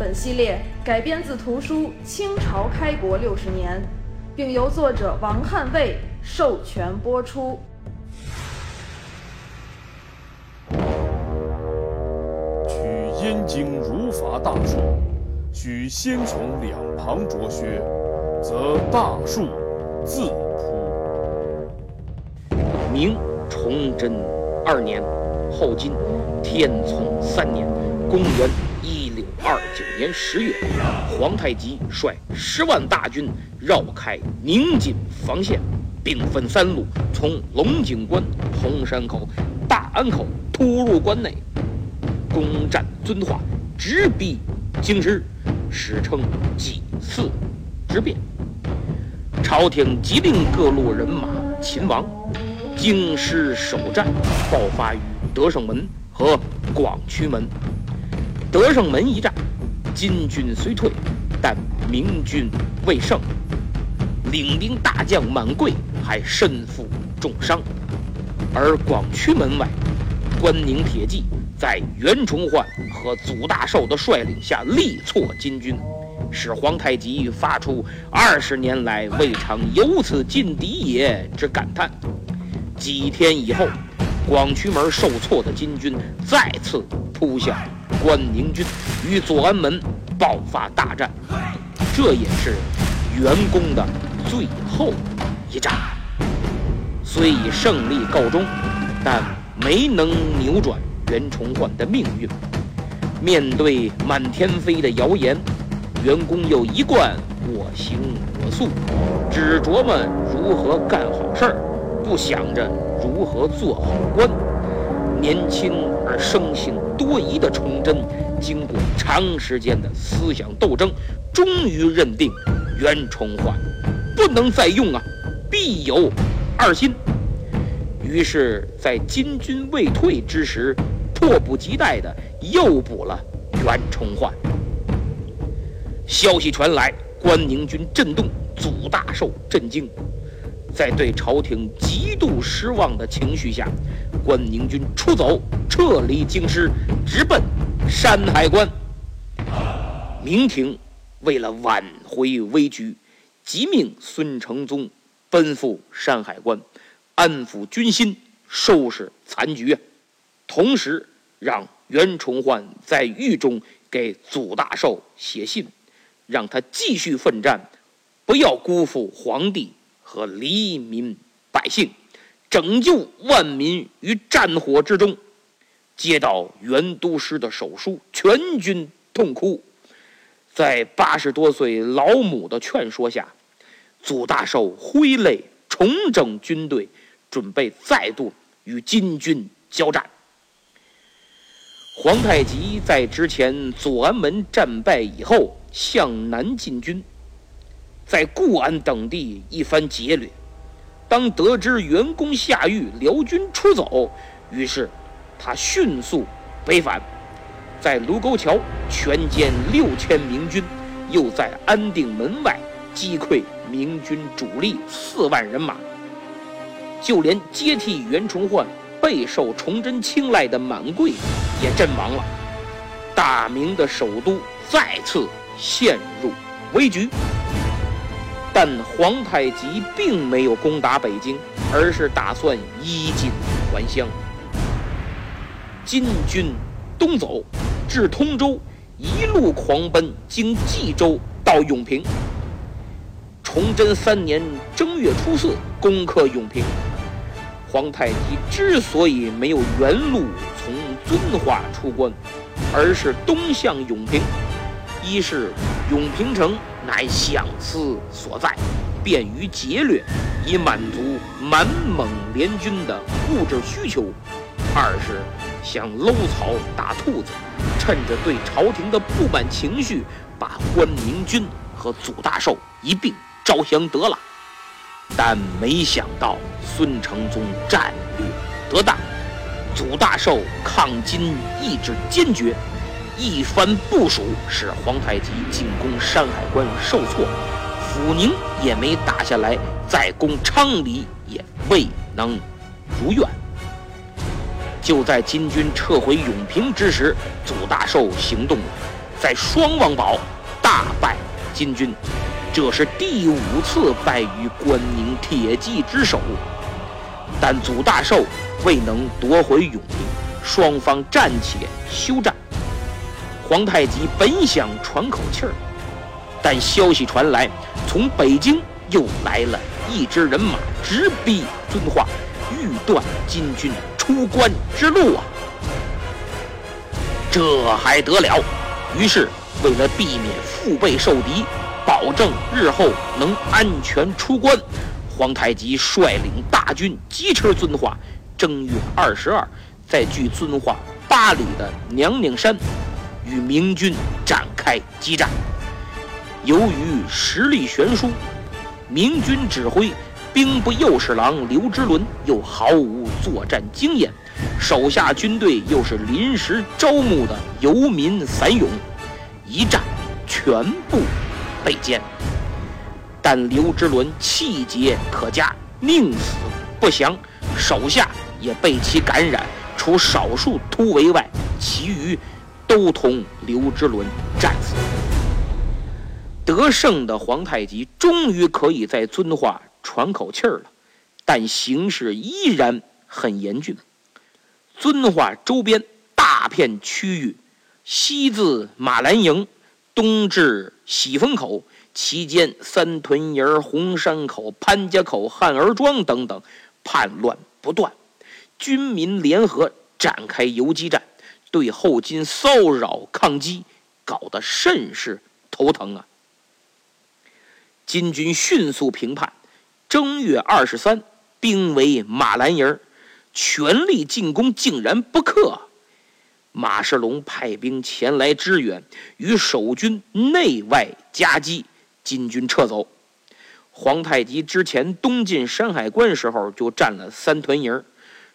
本系列改编自图书《清朝开国六十年》，并由作者王汉卫授权播出。取燕京儒法大术，须先从两旁着削，则大树自朴。明崇祯二年，后金天聪三年，公元二九年十月，皇太极率十万大军绕开宁锦防线，兵分三路，从龙井关、红山口、大安口突入关内。攻占遵化，直逼京师，史称几次之变。朝廷急令各路人马勤王，京师首战爆发于德胜门和广渠门。德胜门一战，金军虽退，但明军未胜，领兵大将满贵还身负重伤。而广渠门外，关宁铁骑。在袁崇焕和祖大寿的率领下力挫金军，使皇太极发出二十年来未尝有此劲敌也之感叹。几天以后，广渠门受挫的金军再次扑向关宁军，与左安门爆发大战。这也是袁公的最后一战。虽以胜利告终，但没能扭转。袁崇焕的命运，面对满天飞的谣言，袁公又一贯我行我素，只琢磨如何干好事儿，不想着如何做好官。年轻而生性多疑的崇祯，经过长时间的思想斗争，终于认定袁崇焕不能再用啊，必有二心。于是，在金军未退之时，迫不及待地诱捕了袁崇焕。消息传来，关宁军震动，祖大寿震惊。在对朝廷极度失望的情绪下，关宁军出走，撤离京师，直奔山海关。明廷为了挽回危局，急命孙承宗奔赴山海关，安抚军心，收拾残局。同时，让袁崇焕在狱中给祖大寿写信，让他继续奋战，不要辜负皇帝和黎民百姓，拯救万民于战火之中。接到袁都师的手书，全军痛哭。在八十多岁老母的劝说下，祖大寿挥泪重整军队，准备再度与金军交战。皇太极在之前左安门战败以后，向南进军，在固安等地一番劫掠。当得知袁公下狱，辽军出走，于是他迅速北返，在卢沟桥全歼六千明军，又在安定门外击溃明军主力四万人马，就连接替袁崇焕。备受崇祯青睐的满贵也阵亡了，大明的首都再次陷入危局。但皇太极并没有攻打北京，而是打算衣锦还乡。金军东走，至通州，一路狂奔，经冀州到永平。崇祯三年正月初四，攻克永平。皇太极之所以没有原路从遵化出关，而是东向永平，一是永平城乃相思所在，便于劫掠，以满足满蒙联军的物质需求；二是想搂草打兔子，趁着对朝廷的不满情绪，把关宁军和祖大寿一并招降得了。但没想到孙承宗战略得当，祖大寿抗金意志坚决，一番部署使皇太极进攻山海关受挫，抚宁也没打下来，再攻昌黎也未能如愿。就在金军撤回永平之时，祖大寿行动了，在双王堡大败金军，这是第五次败于关宁铁骑之手。但祖大寿未能夺回永平，双方暂且休战。皇太极本想喘口气儿，但消息传来，从北京又来了一支人马，直逼遵化，欲断金军。出关之路啊，这还得了？于是，为了避免腹背受敌，保证日后能安全出关，皇太极率领大军疾驰遵化。正月二十二，在距遵化八里的娘娘山，与明军展开激战。由于实力悬殊，明军指挥。兵部右侍郎刘之伦又毫无作战经验，手下军队又是临时招募的游民散勇，一战全部被歼。但刘之伦气节可嘉，宁死不降，手下也被其感染，除少数突围外，其余都同刘之伦战死。得胜的皇太极终于可以在遵化。喘口气儿了，但形势依然很严峻。遵化周边大片区域，西自马兰营，东至喜峰口，其间三屯营、红山口、潘家口、汉儿庄等等，叛乱不断。军民联合展开游击战，对后金骚扰抗击，搞得甚是头疼啊！金军迅速平叛。正月二十三，兵围马兰营，全力进攻，竟然不克。马世龙派兵前来支援，与守军内外夹击，金军撤走。皇太极之前东进山海关时候就占了三屯营，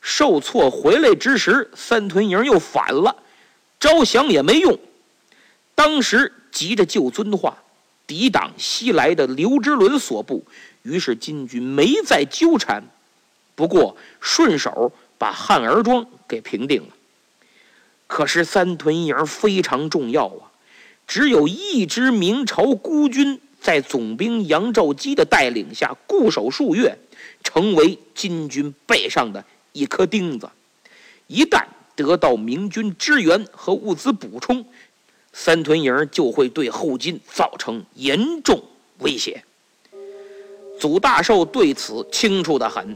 受挫回来之时，三屯营又反了，招降也没用。当时急着救遵化，抵挡西来的刘之伦所部。于是金军没再纠缠，不过顺手把汉儿庄给平定了。可是三屯营非常重要啊，只有一支明朝孤军在总兵杨兆基的带领下固守数月，成为金军背上的一颗钉子。一旦得到明军支援和物资补充，三屯营就会对后金造成严重威胁。祖大寿对此清楚的很，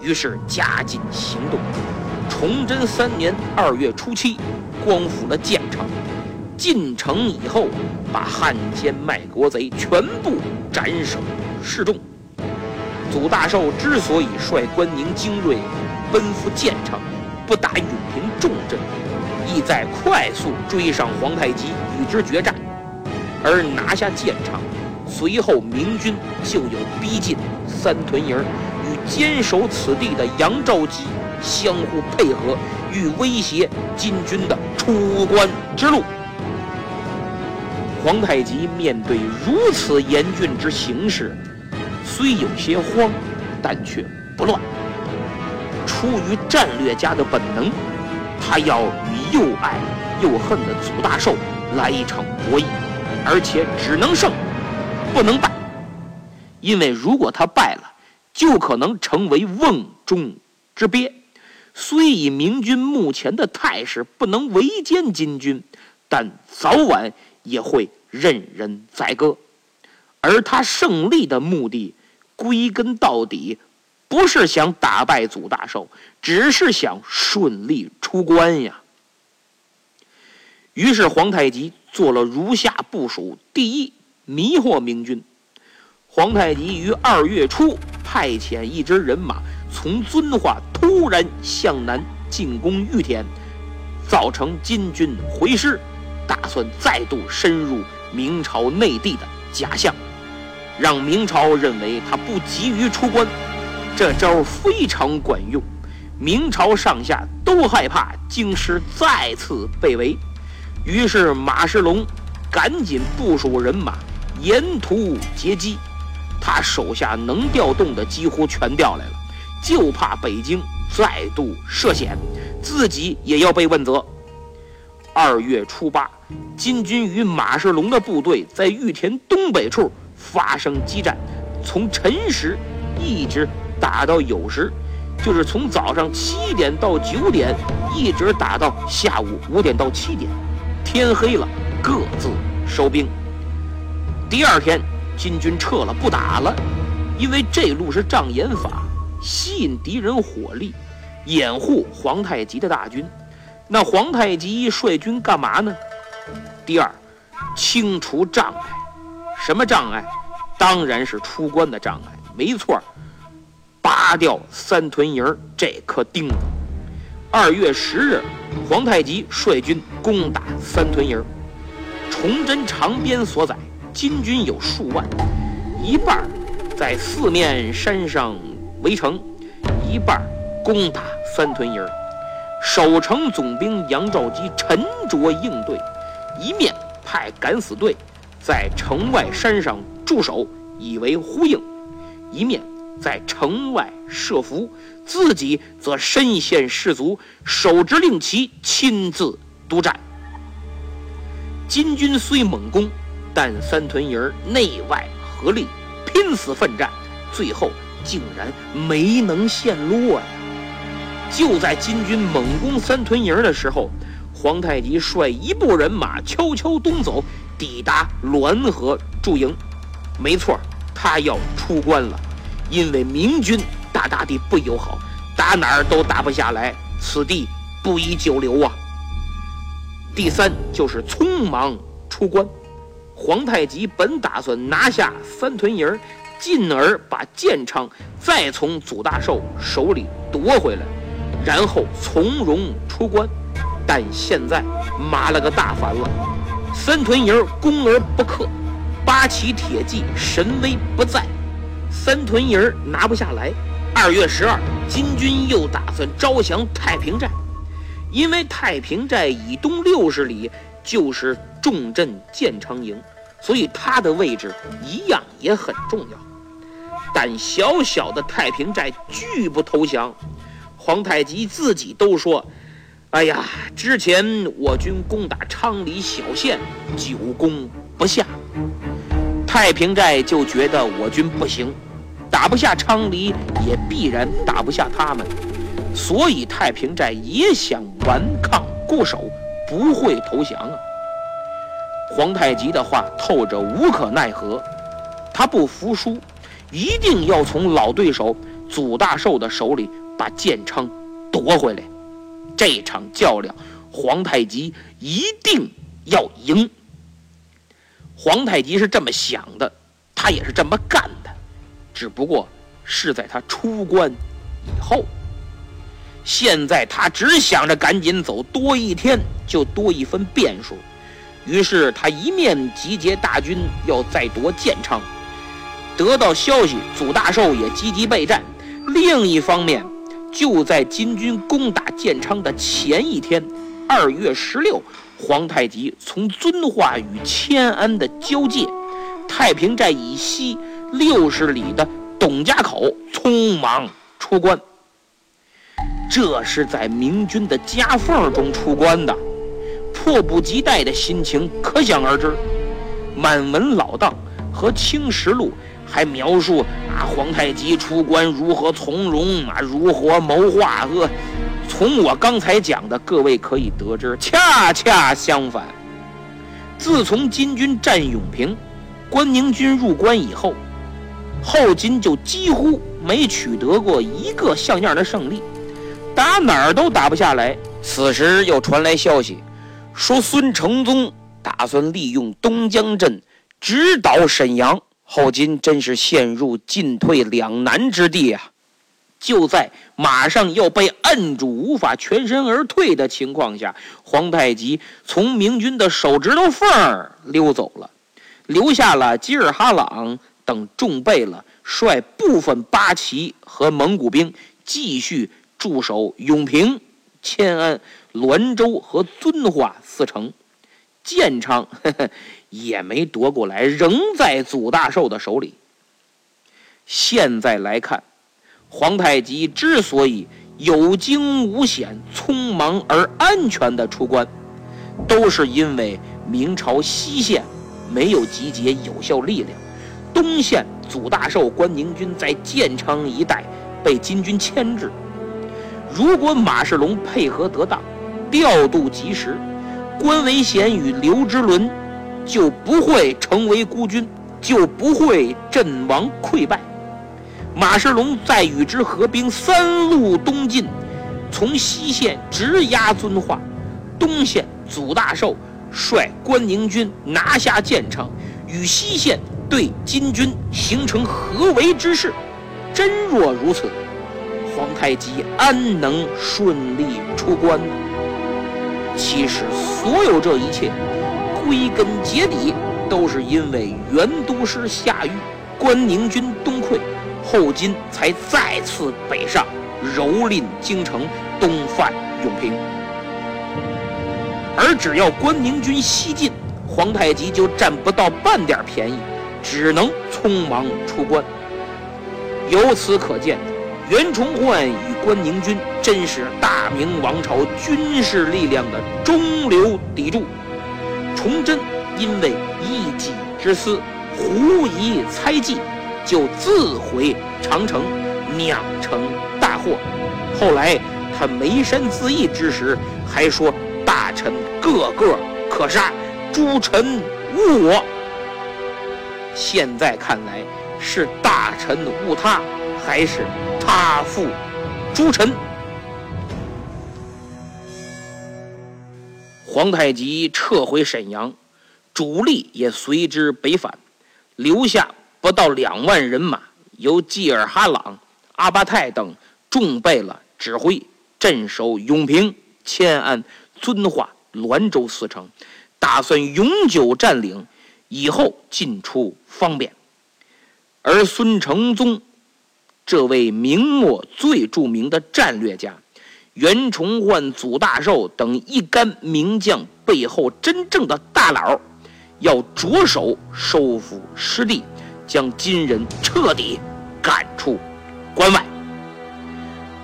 于是加紧行动。崇祯三年二月初七，光复了建城。进城以后，把汉奸卖国贼全部斩首示众。祖大寿之所以率关宁精锐奔赴建城，不打永平重镇，意在快速追上皇太极，与之决战，而拿下建城。随后，明军就有逼近三屯营，与坚守此地的杨兆基相互配合，欲威胁金军的出关之路。皇太极面对如此严峻之形势，虽有些慌，但却不乱。出于战略家的本能，他要与又爱又恨的祖大寿来一场博弈，而且只能胜。不能败，因为如果他败了，就可能成为瓮中之鳖。虽以明军目前的态势不能围歼金军，但早晚也会任人宰割。而他胜利的目的，归根到底，不是想打败祖大寿，只是想顺利出关呀。于是皇太极做了如下部署：第一。迷惑明军，皇太极于二月初派遣一支人马从遵化突然向南进攻玉田，造成金军回师，打算再度深入明朝内地的假象，让明朝认为他不急于出关。这招非常管用，明朝上下都害怕京师再次被围，于是马世龙赶紧部署人马，沿途截击。他手下能调动的几乎全调来了，就怕北京再度涉险，自己也要被问责。二月初八，金军与马世龙的部队在玉田东北处发生激战，从辰时一直打到酉时，就是从早上七点到九点，一直打到下午五点到七点，天黑了各自收兵。第二天。金军撤了，不打了，因为这路是障眼法，吸引敌人火力，掩护皇太极的大军。那皇太极率军干嘛呢？第二，清除障碍。什么障碍？当然是出关的障碍。没错，拔掉三屯营这颗钉子。二月十日，皇太极率军攻打三屯营，崇祯长鞭所载。金军有数万，一半在四面山上围城，一半攻打三屯营。守城总兵杨兆基沉着应对，一面派敢死队在城外山上驻守，以为呼应；一面在城外设伏，自己则身先士卒，手执令旗，亲自督战。金军虽猛攻。但三屯营内外合力，拼死奋战，最后竟然没能陷落呀！就在金军猛攻三屯营的时候，皇太极率一部人马悄悄东走，抵达滦河驻营。没错，他要出关了，因为明军大大的不友好，打哪儿都打不下来，此地不宜久留啊！第三就是匆忙出关。皇太极本打算拿下三屯营，进而把建昌再从祖大寿手里夺回来，然后从容出关。但现在麻了个大烦了，三屯营攻而不克，八旗铁骑神威不在，三屯营拿不下来。二月十二，金军又打算招降太平寨，因为太平寨以东六十里就是重镇建昌营。所以他的位置一样也很重要，但小小的太平寨拒不投降。皇太极自己都说：“哎呀，之前我军攻打昌黎小县，久攻不下，太平寨就觉得我军不行，打不下昌黎，也必然打不下他们，所以太平寨也想顽抗固守，不会投降啊。”皇太极的话透着无可奈何，他不服输，一定要从老对手祖大寿的手里把建昌夺回来。这场较量，皇太极一定要赢。皇太极是这么想的，他也是这么干的，只不过是在他出关以后。现在他只想着赶紧走，多一天就多一分变数。于是他一面集结大军要再夺建昌，得到消息，祖大寿也积极备战。另一方面，就在金军攻打建昌的前一天，二月十六，皇太极从遵化与迁安的交界，太平寨以西六十里的董家口匆忙出关。这是在明军的夹缝中出关的。迫不及待的心情可想而知。满文老档和青石录还描述啊，皇太极出关如何从容啊，如何谋划。呃，从我刚才讲的，各位可以得知，恰恰相反。自从金军占永平，关宁军入关以后，后金就几乎没取得过一个像样的胜利，打哪儿都打不下来。此时又传来消息。说孙承宗打算利用东江镇直捣沈阳，后金真是陷入进退两难之地啊！就在马上要被摁住、无法全身而退的情况下，皇太极从明军的手指头缝儿溜走了，留下了吉尔哈朗等重备了，率部分八旗和蒙古兵继续驻守永平、迁安、滦州和遵化四城。建昌呵呵 也没夺过来，仍在祖大寿的手里。现在来看，皇太极之所以有惊无险、匆忙而安全的出关，都是因为明朝西线没有集结有效力量，东线祖大寿、关宁军在建昌一带被金军牵制。如果马世龙配合得当，调度及时。关维贤与刘之伦就不会成为孤军，就不会阵亡溃败。马世龙再与之合兵，三路东进，从西线直压遵化，东线祖大寿率关宁军拿下建昌，与西线对金军形成合围之势。真若如此，皇太极安能顺利出关？其实，所有这一切，归根结底都是因为元都师下狱，关宁军东，后金才再次北上，蹂躏京城，东犯永平。而只要关宁军西进，皇太极就占不到半点便宜，只能匆忙出关。由此可见。袁崇焕与关宁军真是大明王朝军事力量的中流砥柱。崇祯因为一己之私，狐疑猜忌，就自毁长城，酿成大祸。后来他眉山自缢之时，还说大臣个个可杀，诸臣误我。现在看来，是大臣误他，还是？他负诸臣，皇太极撤回沈阳，主力也随之北返，留下不到两万人马，由济尔哈朗、阿巴泰等重备了指挥，镇守永平、迁安、遵化、滦州四城，打算永久占领，以后进出方便。而孙承宗。这位明末最著名的战略家，袁崇焕、祖大寿等一干名将背后真正的大佬，要着手收复失地，将金人彻底赶出关外。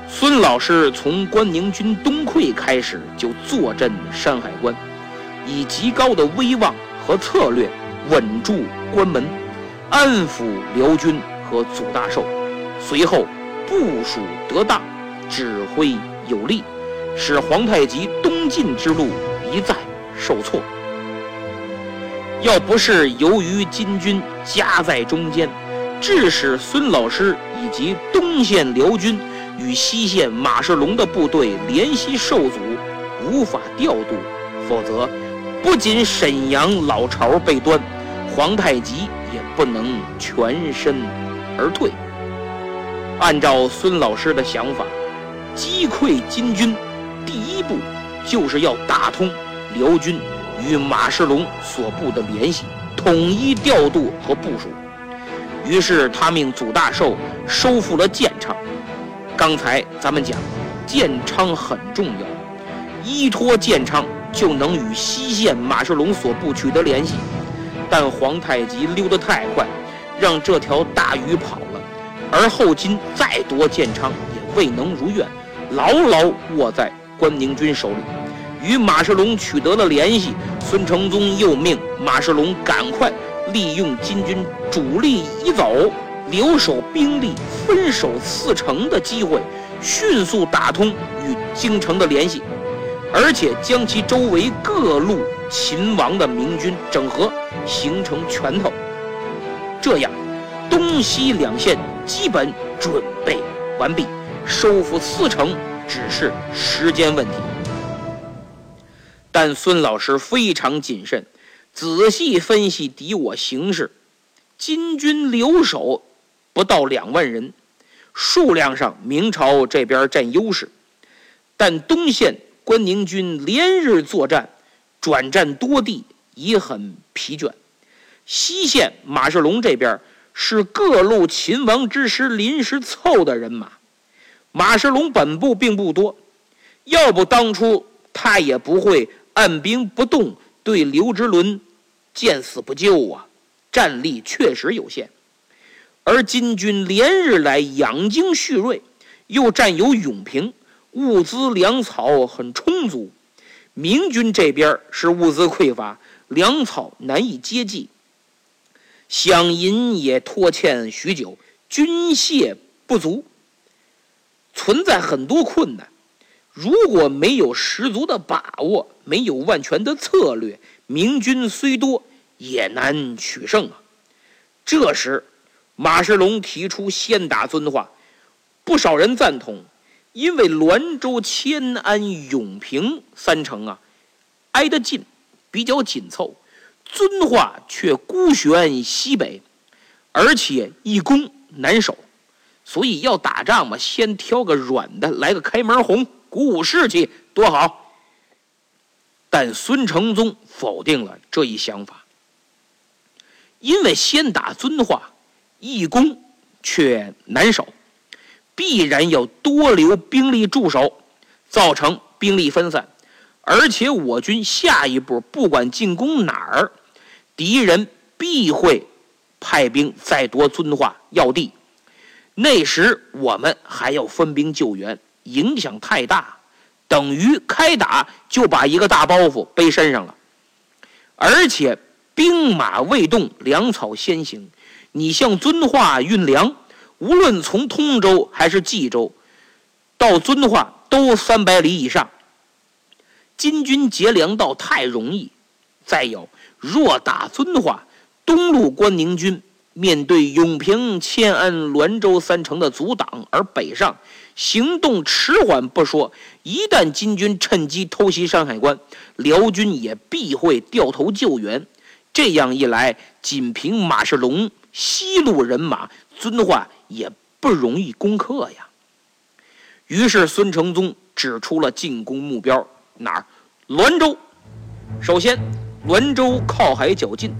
孙老师从关宁军东溃开始就坐镇山海关，以极高的威望和策略稳住关门，安抚辽军和祖大寿。随后部署得当，指挥有力，使皇太极东进之路一再受挫。要不是由于金军夹在中间，致使孙老师以及东线辽军与西线马世龙的部队联系受阻，无法调度，否则不仅沈阳老巢被端，皇太极也不能全身而退。按照孙老师的想法，击溃金军，第一步就是要打通辽军与马世龙所部的联系，统一调度和部署。于是他命祖大寿收复了建昌。刚才咱们讲，建昌很重要，依托建昌就能与西线马世龙所部取得联系。但皇太极溜得太快，让这条大鱼跑了。而后金再夺建昌也未能如愿，牢牢握在关宁军手里，与马世龙取得了联系。孙承宗又命马世龙赶快利用金军主力已走、留守兵力分守四城的机会，迅速打通与京城的联系，而且将其周围各路秦王的明军整合，形成拳头。这样，东西两线。基本准备完毕，收复四城只是时间问题。但孙老师非常谨慎，仔细分析敌我形势。金军留守不到两万人，数量上明朝这边占优势，但东线关宁军连日作战，转战多地，已很疲倦。西线马世龙这边是各路秦王之师临时凑的人马，马世龙本部并不多，要不当初他也不会按兵不动，对刘之伦见死不救啊！战力确实有限，而金军连日来养精蓄锐，又占有永平，物资粮草很充足。明军这边是物资匮乏，粮草难以接济。饷银也拖欠许久，军械不足，存在很多困难。如果没有十足的把握，没有万全的策略，明军虽多也难取胜啊。这时，马世龙提出先打遵化，不少人赞同，因为滦州、迁安、永平三城啊，挨得近，比较紧凑。遵化却孤悬西北，而且易攻难守，所以要打仗嘛，先挑个软的，来个开门红，鼓舞士气，多好。但孙承宗否定了这一想法，因为先打遵化，易攻却难守，必然要多留兵力驻守，造成兵力分散。而且我军下一步不管进攻哪儿，敌人必会派兵再夺遵化要地。那时我们还要分兵救援，影响太大，等于开打就把一个大包袱背身上了。而且兵马未动，粮草先行。你向遵化运粮，无论从通州还是冀州，到遵化都三百里以上。金军劫粮道太容易，再有若打遵化，东路关宁军面对永平、迁安、滦州三城的阻挡而北上，行动迟缓不说，一旦金军趁机偷袭山海关，辽军也必会掉头救援。这样一来，仅凭马世龙西路人马，遵化也不容易攻克呀。于是孙承宗指出了进攻目标。哪儿？滦州。首先，滦州靠海较近，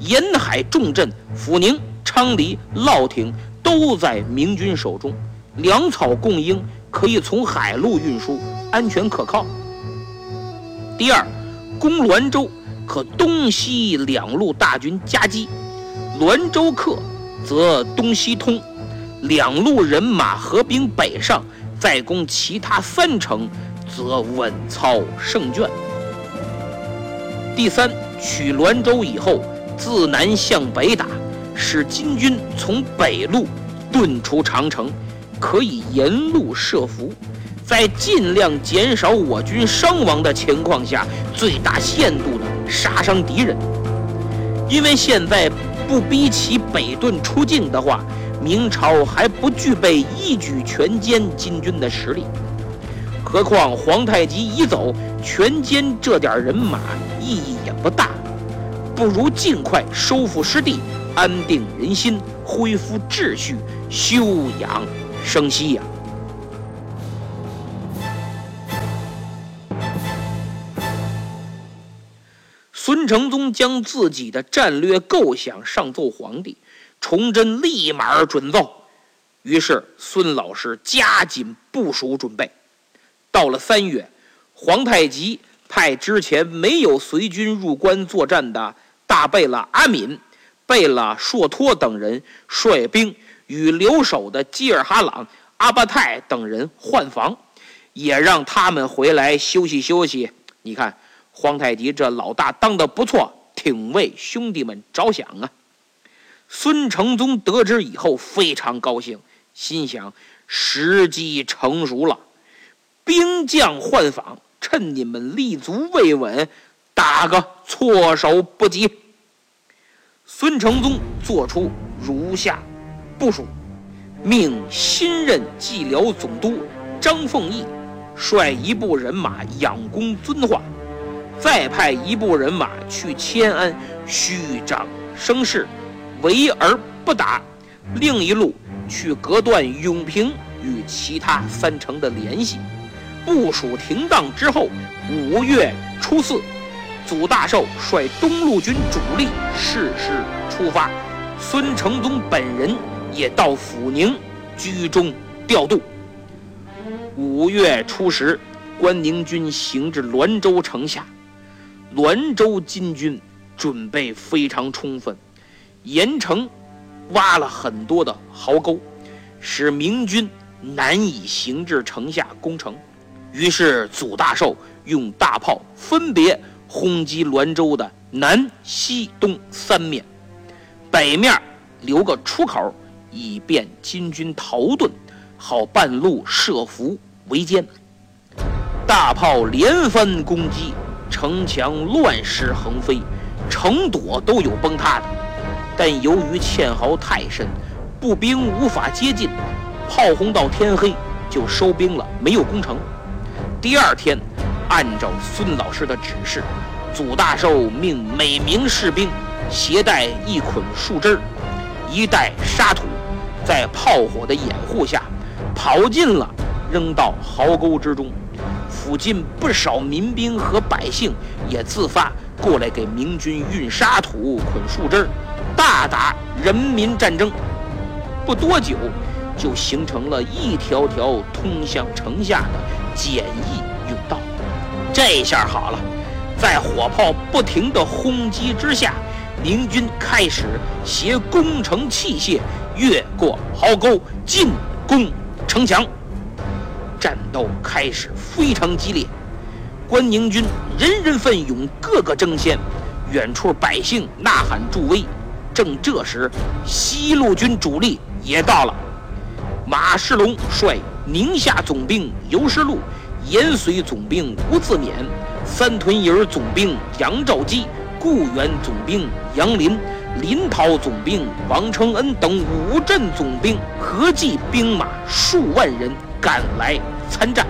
沿海重镇阜宁、昌黎、乐亭都在明军手中，粮草供应可以从海路运输，安全可靠。第二，攻滦州可东西两路大军夹击，滦州克，则东西通，两路人马合兵北上，再攻其他三城。则稳操胜券。第三，取滦州以后，自南向北打，使金军从北路遁出长城，可以沿路设伏，在尽量减少我军伤亡的情况下，最大限度的杀伤敌人。因为现在不逼其北遁出境的话，明朝还不具备一举全歼金军的实力。何况皇太极已走，全歼这点人马意义也不大，不如尽快收复失地，安定人心，恢复秩序，休养生息呀。孙承宗将自己的战略构想上奏皇帝，崇祯立马准奏。于是孙老师加紧部署准备。到了三月，皇太极派之前没有随军入关作战的大贝勒阿敏、贝勒硕托等人率兵与留守的基尔哈朗、阿巴泰等人换防，也让他们回来休息休息。你看，皇太极这老大当的不错，挺为兄弟们着想啊！孙承宗得知以后非常高兴，心想时机成熟了。兵将换防，趁你们立足未稳，打个措手不及。孙承宗做出如下部署：命新任蓟辽总督张凤义率一部人马仰攻遵化，再派一部人马去迁安虚张声势，围而不打；另一路去隔断永平与其他三城的联系。部署停当之后，五月初四，祖大寿率东路军主力誓师出发，孙承宗本人也到抚宁居中调度。五月初十，关宁军行至滦州城下，滦州金军准备非常充分，盐城挖了很多的壕沟，使明军难以行至城下攻城。于是，祖大寿用大炮分别轰击滦州的南、西、东三面，北面留个出口，以便金军逃遁，好半路设伏围歼。大炮连番攻击，城墙乱石横飞，城垛都有崩塌的。但由于堑壕太深，步兵无法接近，炮轰到天黑就收兵了，没有攻城。第二天，按照孙老师的指示，祖大寿命每名士兵携带一捆树枝、一袋沙土，在炮火的掩护下跑进了，扔到壕沟之中。附近不少民兵和百姓也自发过来给明军运沙土、捆树枝，大打人民战争。不多久，就形成了一条条通向城下的。简易，这下好了，在火炮不停的轰击之下，明军开始携攻城器械越过壕沟进攻城墙。战斗开始非常激烈，关宁军人人奋勇，个个争先，远处百姓呐喊助威。正这时，西路军主力也到了，马世龙率。宁夏总兵尤世禄、延绥总兵吴自勉、三屯营总兵杨兆基、固原总兵杨林、临洮总兵王承恩等五镇总兵合计兵马数万人赶来参战。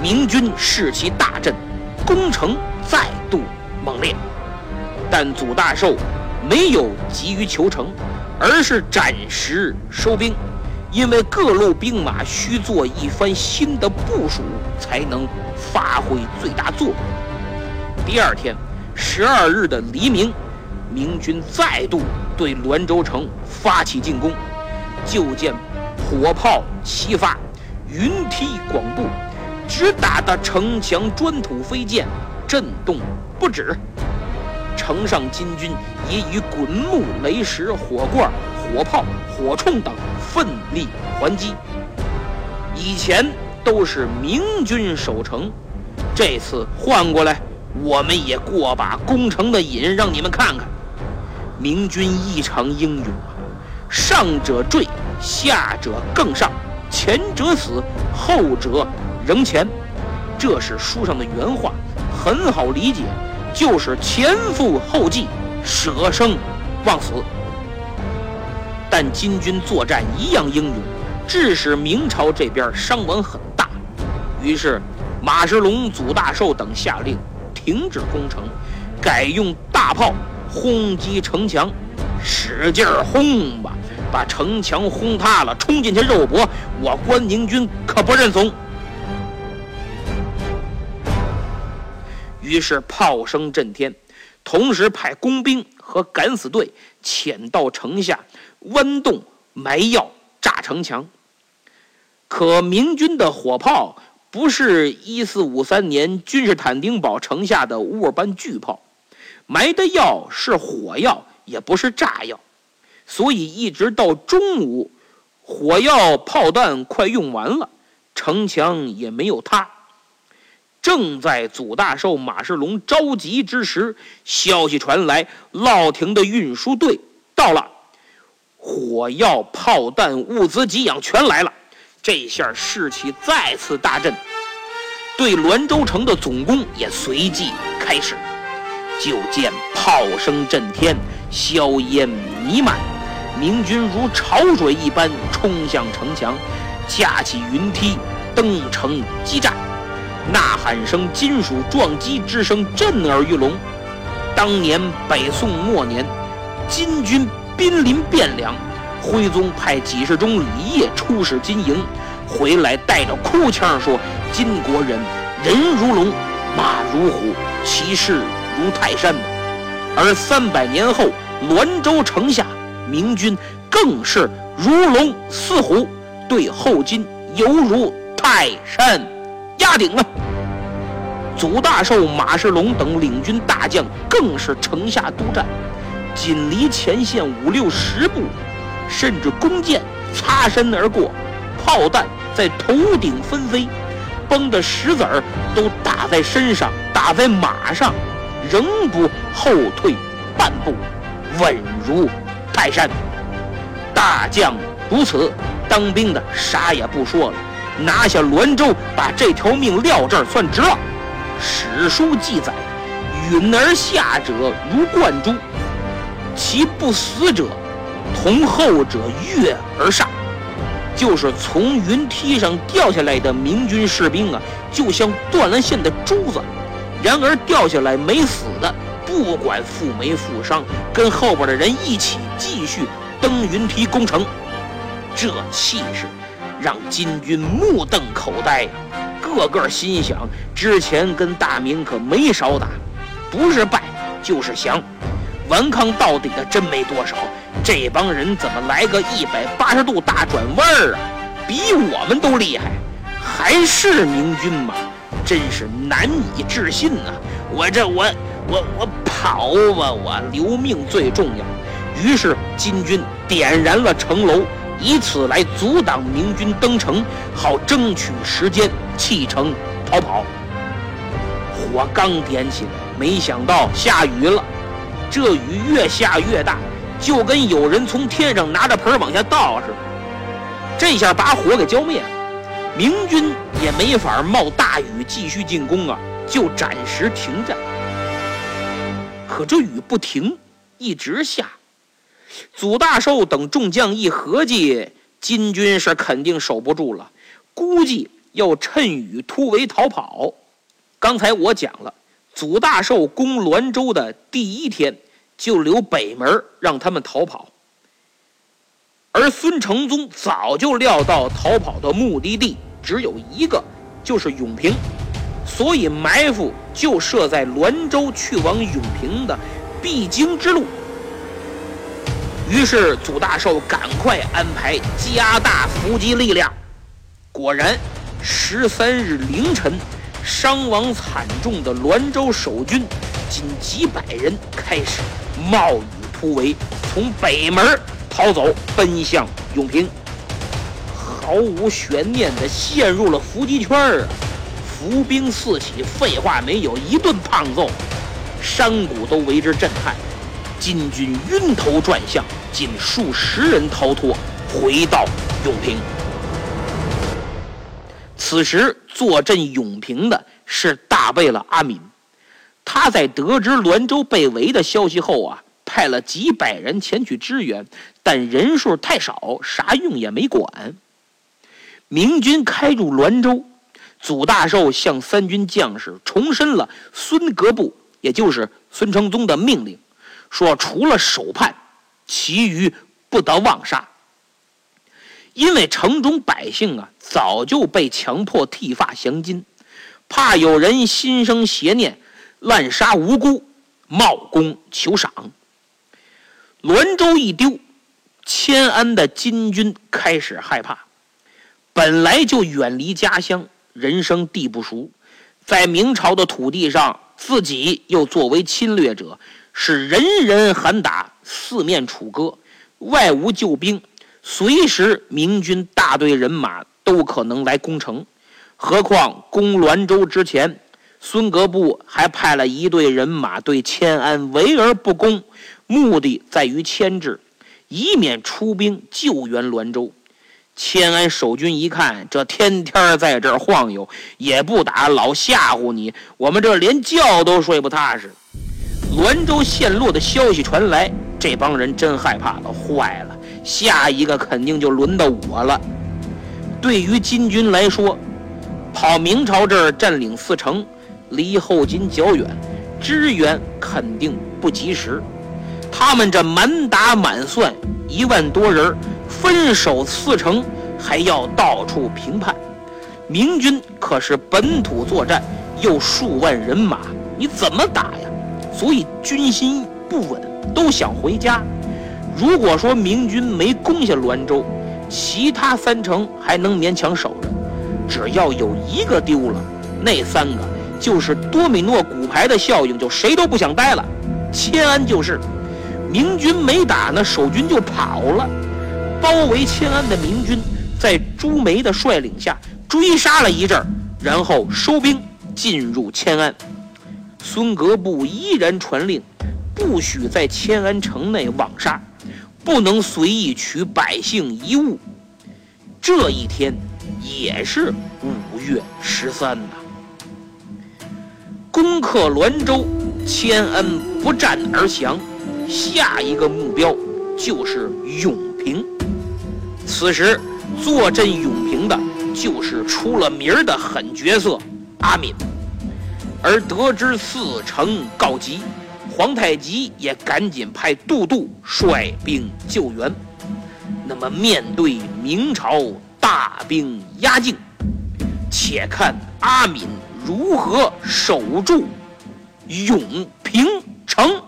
明军士气大振，攻城再度猛烈。但祖大寿没有急于求成，而是暂时收兵。因为各路兵马需做一番新的部署，才能发挥最大作用。第二天，十二日的黎明，明军再度对滦州城发起进攻。就见火炮齐发，云梯广布，直打的城墙砖土飞溅，震动不止。城上金军也以滚木、雷石、火罐、火炮、火铳等。奋力还击，以前都是明军守城，这次换过来，我们也过把攻城的瘾，让你们看看。明军异常英勇啊，上者坠，下者更上，前者死，后者仍前。这是书上的原话，很好理解，就是前赴后继，舍生忘死。但金军作战一样英勇，致使明朝这边伤亡很大。于是马世龙、祖大寿等下令停止攻城，改用大炮轰击城墙，使劲轰吧，把城墙轰塌了，冲进去肉搏！我关宁军可不认怂。于是炮声震天，同时派工兵和敢死队潜到城下。剜洞埋药炸城墙，可明军的火炮不是一四五三年君士坦丁堡城下的乌尔班巨炮，埋的药是火药，也不是炸药，所以一直到中午，火药炮弹快用完了，城墙也没有塌。正在祖大寿、马世龙着急之时，消息传来，烙亭的运输队到了。火药、炮弹、物资给养全来了，这下士气再次大振，对滦州城的总攻也随即开始。就见炮声震天，硝烟弥漫，明军如潮水一般冲向城墙，架起云梯登城激战，呐喊声、金属撞击之声震耳欲聋。当年北宋末年，金军。濒临汴梁，徽宗派几十中李业出使金营，回来带着哭腔说：“金国人人如龙，马如虎，其势如泰山。”而三百年后，滦州城下，明军更是如龙似虎，对后金犹如泰山压顶啊！祖大寿、马世龙等领军大将更是城下督战，仅离前线五六十步。甚至弓箭擦身而过，炮弹在头顶纷飞，崩的石子儿都打在身上，打在马上，仍不后退半步，稳如泰山。大将如此，当兵的啥也不说了，拿下滦州，把这条命撂这儿算值了。史书记载：“允而下者如贯珠，其不死者。”同后者跃而上，就是从云梯上掉下来的明军士兵啊，就像断了线的珠子。然而掉下来没死的，不管负没负伤，跟后边的人一起继续登云梯攻城。这气势让金军目瞪口呆，个个心想：之前跟大明可没少打，不是败就是降，顽抗到底的真没多少。这帮人怎么来个一百八十度大转弯儿啊？比我们都厉害，还是明军吗？真是难以置信呐！我这我我我跑吧，我留命最重要。于是金军点燃了城楼，以此来阻挡明军登城，好争取时间弃城逃跑。火刚点起来，没想到下雨了，这雨越下越大。就跟有人从天上拿着盆往下倒似的，这下把火给浇灭了。明军也没法冒大雨继续进攻啊，就暂时停战。可这雨不停，一直下。祖大寿等众将一合计，金军是肯定守不住了，估计要趁雨突围逃跑。刚才我讲了，祖大寿攻滦州的第一天。就留北门让他们逃跑，而孙承宗早就料到逃跑的目的地只有一个，就是永平，所以埋伏就设在滦州去往永平的必经之路。于是祖大寿赶快安排加大伏击力量，果然十三日凌晨，伤亡惨重的滦州守军仅几百人开始。冒雨突围，从北门逃走，奔向永平，毫无悬念地陷入了伏击圈儿啊！伏兵四起，废话没有，一顿胖揍，山谷都为之震撼。金军晕头转向，仅数十人逃脱，回到永平。此时坐镇永平的是大贝勒阿敏。他在得知滦州被围的消息后啊，派了几百人前去支援，但人数太少，啥用也没管。明军开入滦州，祖大寿向三军将士重申了孙阁部，也就是孙承宗的命令，说除了首叛，其余不得妄杀。因为城中百姓啊，早就被强迫剃发降金，怕有人心生邪念。滥杀无辜，冒功求赏。滦州一丢，迁安的金军开始害怕。本来就远离家乡，人生地不熟，在明朝的土地上，自己又作为侵略者，是人人喊打，四面楚歌，外无救兵，随时明军大队人马都可能来攻城。何况攻滦州之前。孙阁部还派了一队人马对迁安围而不攻，目的在于牵制，以免出兵救援滦州。迁安守军一看，这天天在这儿晃悠，也不打，老吓唬你，我们这连觉都睡不踏实。滦州陷落的消息传来，这帮人真害怕了，坏了，下一个肯定就轮到我了。对于金军来说，跑明朝这儿占领四城。离后金较远，支援肯定不及时。他们这满打满算一万多人，分守四城，还要到处评判。明军可是本土作战，又数万人马，你怎么打呀？所以军心不稳，都想回家。如果说明军没攻下滦州，其他三城还能勉强守着。只要有一个丢了，那三个就是多米诺骨牌的效应，就谁都不想待了。迁安就是，明军没打呢，守军就跑了。包围迁安的明军，在朱梅的率领下追杀了一阵儿，然后收兵进入迁安。孙阁部依然传令，不许在迁安城内网杀，不能随意取百姓遗物。这一天也是五月十三呐。攻克滦州，迁安不战而降，下一个目标就是永平。此时坐镇永平的，就是出了名的狠角色阿敏。而得知四城告急，皇太极也赶紧派杜杜率兵救援。那么，面对明朝大兵压境，且看阿敏如何守住永平城。